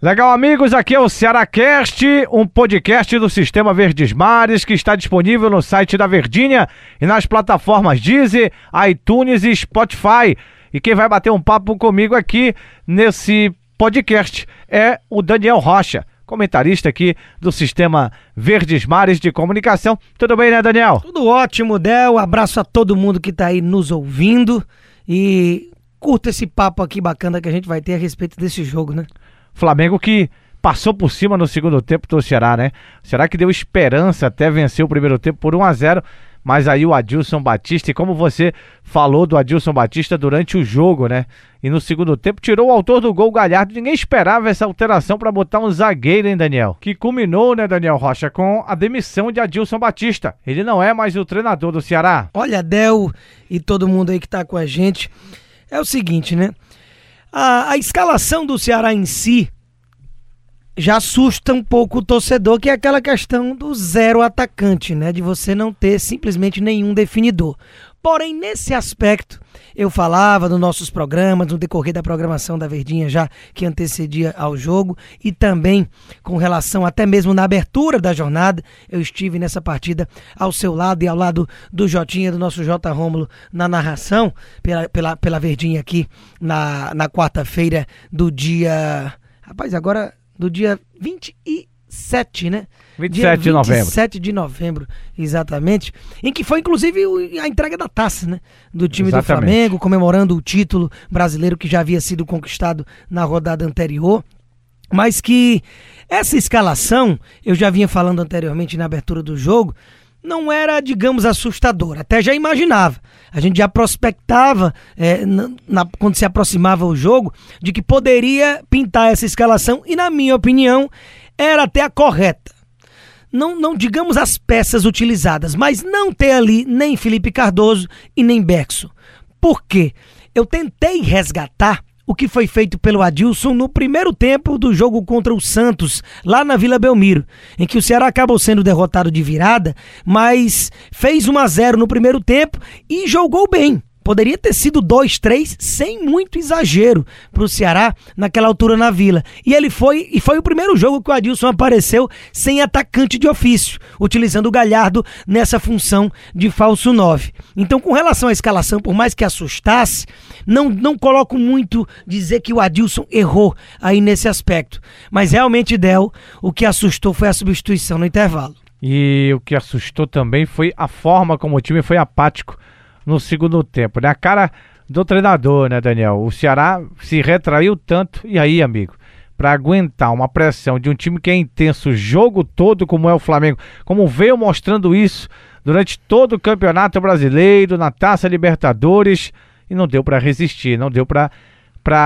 Legal, amigos, aqui é o Cearacast, um podcast do Sistema Verdes Mares que está disponível no site da Verdinha e nas plataformas Deezer, iTunes e Spotify. E quem vai bater um papo comigo aqui nesse podcast é o Daniel Rocha, comentarista aqui do Sistema Verdes Mares de Comunicação. Tudo bem, né, Daniel? Tudo ótimo, Del. Abraço a todo mundo que está aí nos ouvindo e curta esse papo aqui bacana que a gente vai ter a respeito desse jogo, né? Flamengo que passou por cima no segundo tempo do Ceará, né? Será que deu esperança até vencer o primeiro tempo por 1 a 0 mas aí o Adilson Batista, e como você falou do Adilson Batista durante o jogo, né? E no segundo tempo tirou o autor do gol Galhardo. Ninguém esperava essa alteração para botar um zagueiro, hein, Daniel? Que culminou, né, Daniel Rocha, com a demissão de Adilson Batista. Ele não é mais o treinador do Ceará. Olha, Del e todo mundo aí que tá com a gente, é o seguinte, né? A, a escalação do Ceará em si já assusta um pouco o torcedor, que é aquela questão do zero atacante, né? De você não ter simplesmente nenhum definidor. Porém, nesse aspecto, eu falava nos nossos programas, no decorrer da programação da Verdinha já que antecedia ao jogo, e também com relação até mesmo na abertura da jornada, eu estive nessa partida ao seu lado e ao lado do Jotinha, do nosso J. Rômulo, na narração, pela, pela, pela Verdinha aqui na, na quarta-feira do dia. Rapaz, agora do dia 27, né? 27 dia de novembro. 27 de novembro, exatamente. Em que foi, inclusive, a entrega da taça, né? Do time exatamente. do Flamengo, comemorando o título brasileiro que já havia sido conquistado na rodada anterior. Mas que essa escalação, eu já vinha falando anteriormente na abertura do jogo, não era, digamos, assustador. Até já imaginava. A gente já prospectava, é, na, na, quando se aproximava o jogo, de que poderia pintar essa escalação, e na minha opinião, era até a correta. Não, não digamos as peças utilizadas, mas não ter ali nem Felipe Cardoso e nem Bexo. Por quê? Eu tentei resgatar o que foi feito pelo Adilson no primeiro tempo do jogo contra o Santos, lá na Vila Belmiro, em que o Ceará acabou sendo derrotado de virada, mas fez 1 a 0 no primeiro tempo e jogou bem. Poderia ter sido 2-3 sem muito exagero para o Ceará naquela altura na Vila. E ele foi e foi o primeiro jogo que o Adilson apareceu sem atacante de ofício, utilizando o Galhardo nessa função de falso 9. Então, com relação à escalação, por mais que assustasse, não, não coloco muito dizer que o Adilson errou aí nesse aspecto. Mas realmente, Del, o que assustou foi a substituição no intervalo. E o que assustou também foi a forma como o time foi apático no segundo tempo, né? A cara do treinador, né, Daniel? O Ceará se retraiu tanto, e aí, amigo, para aguentar uma pressão de um time que é intenso o jogo todo, como é o Flamengo, como veio mostrando isso durante todo o Campeonato Brasileiro, na Taça Libertadores, e não deu para resistir, não deu para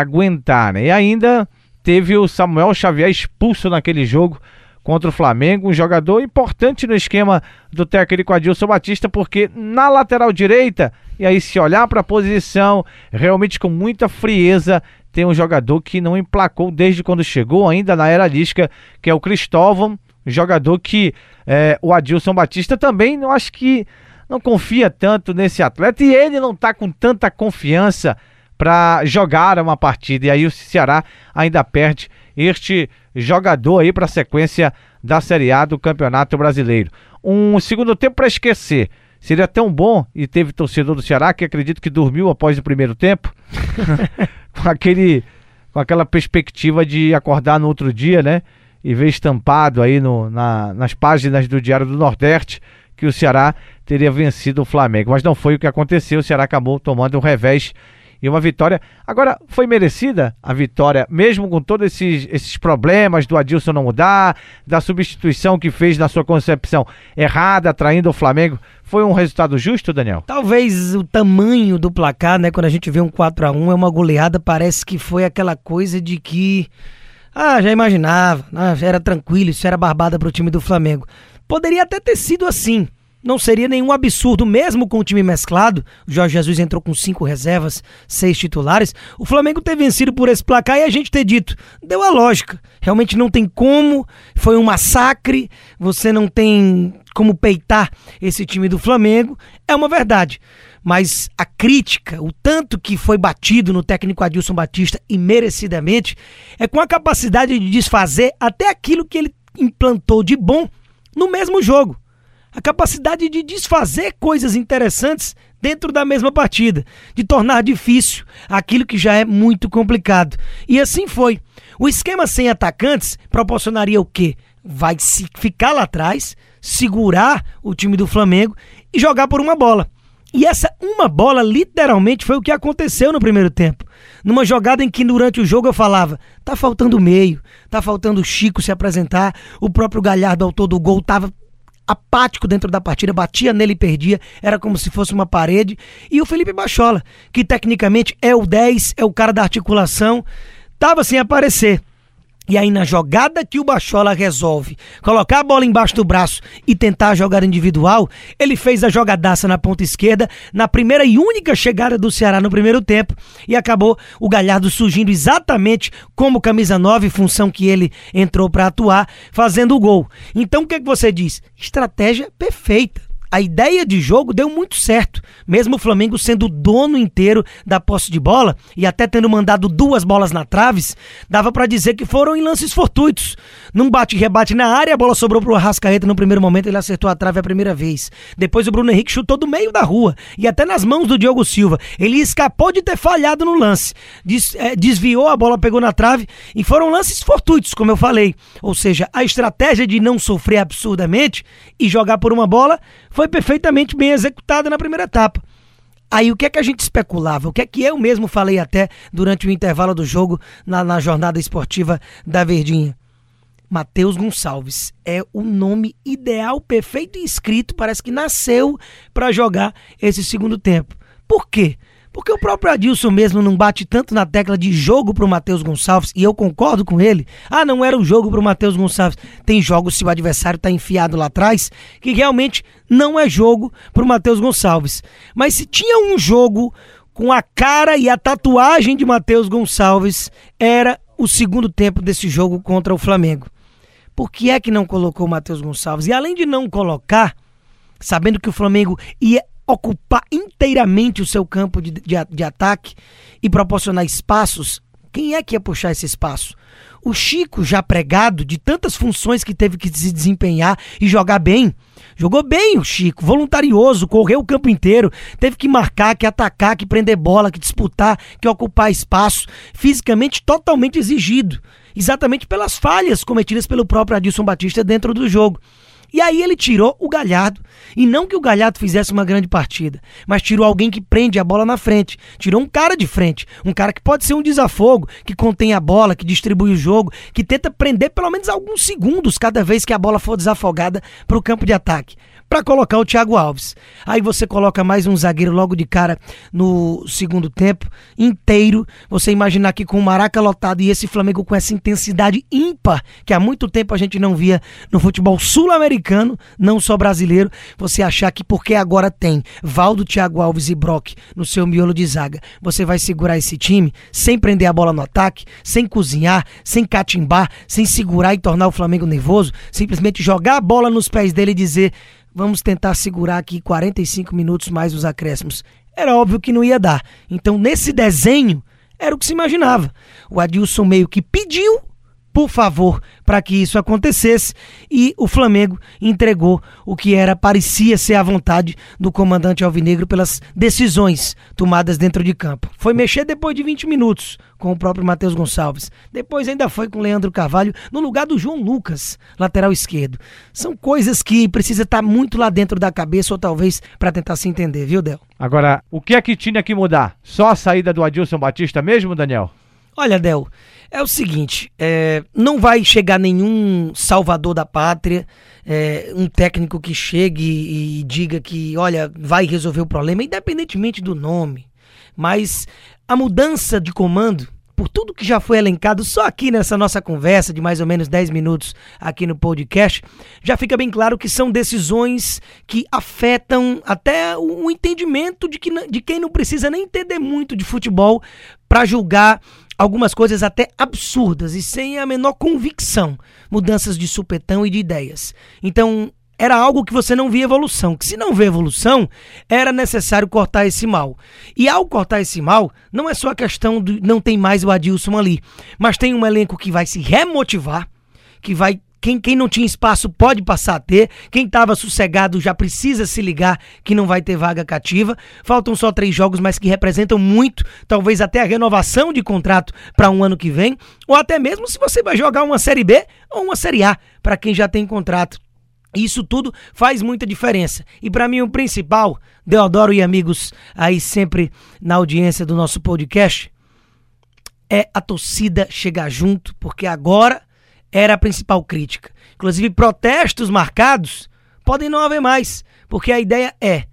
aguentar, né? E ainda teve o Samuel Xavier expulso naquele jogo contra o Flamengo, um jogador importante no esquema do técnico Adilson Batista, porque na lateral direita, e aí se olhar para a posição, realmente com muita frieza, tem um jogador que não emplacou desde quando chegou, ainda na era lística, que é o Cristóvão, jogador que é, o Adilson Batista também, eu acho que não confia tanto nesse atleta e ele não está com tanta confiança para jogar uma partida. E aí o Ceará ainda perde este jogador aí para a sequência da Série A do Campeonato Brasileiro. Um segundo tempo para esquecer. Seria tão bom, e teve torcedor do Ceará que acredito que dormiu após o primeiro tempo, com, aquele, com aquela perspectiva de acordar no outro dia, né? E ver estampado aí no, na, nas páginas do Diário do Nordeste que o Ceará teria vencido o Flamengo. Mas não foi o que aconteceu, o Ceará acabou tomando um revés e uma vitória. Agora, foi merecida a vitória, mesmo com todos esses, esses problemas do Adilson não mudar, da substituição que fez na sua concepção errada, traindo o Flamengo. Foi um resultado justo, Daniel? Talvez o tamanho do placar, né? Quando a gente vê um 4 a 1 é uma goleada, parece que foi aquela coisa de que. Ah, já imaginava, ah, já era tranquilo, isso era barbada para o time do Flamengo. Poderia até ter sido assim, não seria nenhum absurdo, mesmo com o time mesclado. O Jorge Jesus entrou com cinco reservas, seis titulares. O Flamengo ter vencido por esse placar e a gente ter dito, deu a lógica. Realmente não tem como, foi um massacre, você não tem como peitar esse time do Flamengo. É uma verdade. mas a crítica, o tanto que foi batido no técnico Adilson Batista e merecidamente, é com a capacidade de desfazer até aquilo que ele implantou de bom no mesmo jogo. A capacidade de desfazer coisas interessantes dentro da mesma partida, de tornar difícil aquilo que já é muito complicado. E assim foi. O esquema sem atacantes proporcionaria o quê? Vai ficar lá atrás, segurar o time do Flamengo e jogar por uma bola. E essa uma bola literalmente foi o que aconteceu no primeiro tempo. Numa jogada em que durante o jogo eu falava: tá faltando meio, tá faltando o Chico se apresentar, o próprio Galhardo, autor do gol, tava apático dentro da partida, batia nele e perdia, era como se fosse uma parede. E o Felipe Bachola, que tecnicamente é o 10, é o cara da articulação, tava sem aparecer. E aí, na jogada que o Bachola resolve colocar a bola embaixo do braço e tentar a jogada individual, ele fez a jogadaça na ponta esquerda, na primeira e única chegada do Ceará no primeiro tempo, e acabou o Galhardo surgindo exatamente como camisa 9, função que ele entrou para atuar, fazendo o gol. Então, o que, é que você diz? Estratégia perfeita a ideia de jogo deu muito certo. Mesmo o Flamengo sendo dono inteiro da posse de bola e até tendo mandado duas bolas na traves, dava para dizer que foram em lances fortuitos. Num bate-rebate na área, a bola sobrou pro Arrascaeta no primeiro momento, ele acertou a trave a primeira vez. Depois o Bruno Henrique chutou do meio da rua e até nas mãos do Diogo Silva. Ele escapou de ter falhado no lance. Des, é, desviou, a bola pegou na trave e foram lances fortuitos, como eu falei. Ou seja, a estratégia de não sofrer absurdamente e jogar por uma bola foi perfeitamente bem executada na primeira etapa. Aí o que é que a gente especulava? O que é que eu mesmo falei até durante o intervalo do jogo na, na jornada esportiva da Verdinha? Matheus Gonçalves é o nome ideal, perfeito e escrito, parece que nasceu para jogar esse segundo tempo. Por quê? Porque o próprio Adilson mesmo não bate tanto na tecla de jogo pro Matheus Gonçalves, e eu concordo com ele. Ah, não era um jogo pro Matheus Gonçalves. Tem jogos se o adversário tá enfiado lá atrás, que realmente não é jogo pro Matheus Gonçalves. Mas se tinha um jogo com a cara e a tatuagem de Matheus Gonçalves, era o segundo tempo desse jogo contra o Flamengo. Por que é que não colocou o Matheus Gonçalves? E além de não colocar, sabendo que o Flamengo ia ocupar inteiramente o seu campo de, de, de ataque e proporcionar espaços, quem é que ia puxar esse espaço? O Chico, já pregado de tantas funções que teve que se desempenhar e jogar bem, jogou bem o Chico, voluntarioso, correu o campo inteiro, teve que marcar, que atacar, que prender bola, que disputar, que ocupar espaço, fisicamente totalmente exigido, exatamente pelas falhas cometidas pelo próprio Adilson Batista dentro do jogo. E aí ele tirou o Galhardo. E não que o Galhardo fizesse uma grande partida, mas tirou alguém que prende a bola na frente. Tirou um cara de frente. Um cara que pode ser um desafogo, que contém a bola, que distribui o jogo, que tenta prender pelo menos alguns segundos cada vez que a bola for desafogada para o campo de ataque para colocar o Thiago Alves. Aí você coloca mais um zagueiro logo de cara no segundo tempo inteiro. Você imaginar aqui com o Maraca lotado e esse Flamengo com essa intensidade ímpar que há muito tempo a gente não via no futebol sul-americano, não só brasileiro. Você achar que porque agora tem Valdo, Thiago Alves e Brock no seu miolo de zaga, você vai segurar esse time sem prender a bola no ataque, sem cozinhar, sem catimbar, sem segurar e tornar o Flamengo nervoso, simplesmente jogar a bola nos pés dele e dizer vamos tentar segurar aqui 45 minutos mais os acréscimos. Era óbvio que não ia dar. Então, nesse desenho, era o que se imaginava. O Adilson meio que pediu por favor, para que isso acontecesse e o Flamengo entregou o que era parecia ser a vontade do comandante Alvinegro pelas decisões tomadas dentro de campo. Foi mexer depois de 20 minutos com o próprio Matheus Gonçalves. Depois ainda foi com Leandro Carvalho no lugar do João Lucas, lateral esquerdo. São coisas que precisa estar muito lá dentro da cabeça ou talvez para tentar se entender, viu, Del? Agora, o que é que tinha que mudar? Só a saída do Adilson Batista mesmo, Daniel? Olha, Del, é o seguinte: é, não vai chegar nenhum salvador da pátria, é, um técnico que chegue e, diga que, olha, vai resolver o problema, independentemente do nome. Mas a mudança de comando, por tudo que já foi elencado só aqui nessa nossa conversa de mais ou menos 10 minutos aqui no podcast, já fica bem claro que são decisões que afetam até o entendimento de, que, de quem não precisa nem entender muito de futebol para julgar algumas coisas até absurdas e sem a menor convicção, mudanças de supetão e de ideias. Então, era algo que você não via evolução. Que se não vê evolução, era necessário cortar esse mal. E ao cortar esse mal, não é só a questão de não tem mais o Adilson ali, mas tem um elenco que vai se remotivar, que vai quem, quem não tinha espaço pode passar a ter. Quem estava sossegado já precisa se ligar que não vai ter vaga cativa. Faltam só três jogos, mas que representam muito, talvez até a renovação de contrato para um ano que vem, ou até mesmo se você vai jogar uma Série B ou uma Série A para quem já tem contrato. Isso tudo faz muita diferença. E para mim o principal, Deodoro e amigos aí sempre na audiência do nosso podcast, é a torcida chegar junto, porque agora era a principal crítica. Inclusive, protestos marcados podem não haver mais, porque a ideia é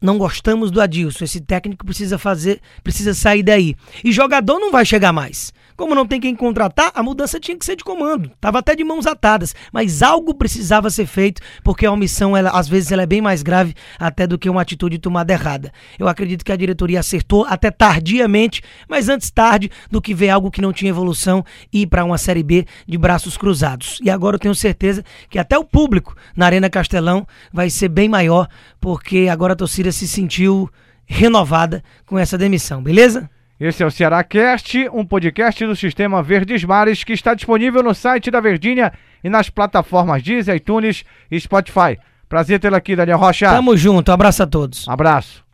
não gostamos do Adilson, esse técnico precisa fazer, precisa sair daí. E jogador não vai chegar mais. Como não tem quem contratar, a mudança tinha que ser de comando. Tava até de mãos atadas, mas algo precisava ser feito, porque a omissão, ela, às vezes, ela é bem mais grave até do que uma atitude tomada errada. Eu acredito que a diretoria acertou até tardiamente, mas antes tarde do que ver algo que não tinha evolução e ir para uma Série B de braços cruzados. E agora eu tenho certeza que até o público na Arena Castelão vai ser bem maior, porque agora a torcida se sentiu renovada com essa demissão, beleza? Esse é o Ceará Cast, um podcast do Sistema Verdes Mares que está disponível no site da Verdinha e nas plataformas Deezer, iTunes e Spotify. Prazer tê-lo aqui, Daniel Rocha. Tamo junto, abraço a todos. Abraço.